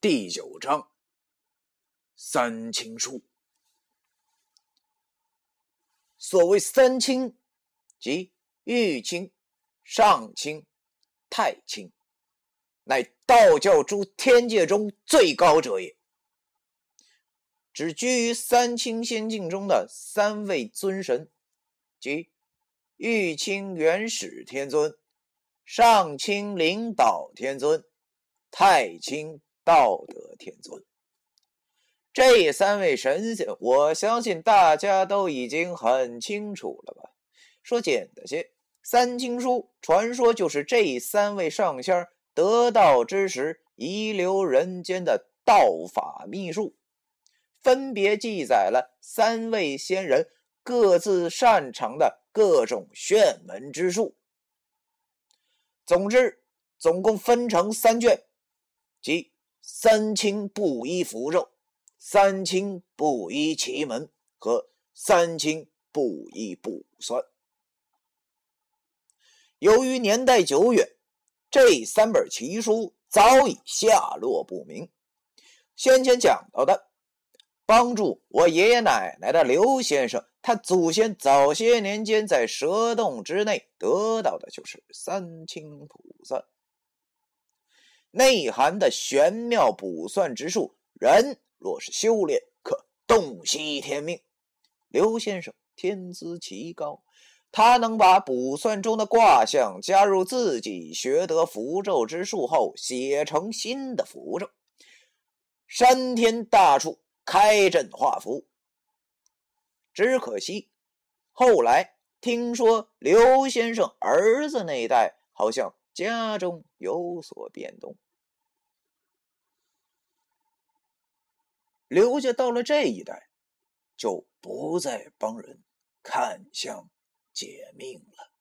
第九章三清书。所谓三清，即玉清、上清、太清，乃道教诸天界中最高者也。只居于三清仙境中的三位尊神，即玉清元始天尊、上清灵宝天尊、太清。道德天尊，这三位神仙，我相信大家都已经很清楚了吧？说简单些，三清书传说就是这三位上仙得道之时遗留人间的道法秘术，分别记载了三位仙人各自擅长的各种玄门之术。总之，总共分成三卷，即。三清布衣符咒、三清布衣奇门和三清布衣卜算。由于年代久远，这三本奇书早已下落不明。先前讲到的，帮助我爷爷奶奶的刘先生，他祖先早些年间在蛇洞之内得到的就是三清卜算。内涵的玄妙卜算之术，人若是修炼，可洞悉天命。刘先生天资奇高，他能把卜算中的卦象加入自己学得符咒之术后，写成新的符咒，山天大处开阵画符。只可惜，后来听说刘先生儿子那一代好像。家中有所变动，刘家到了这一代，就不再帮人看相解命了。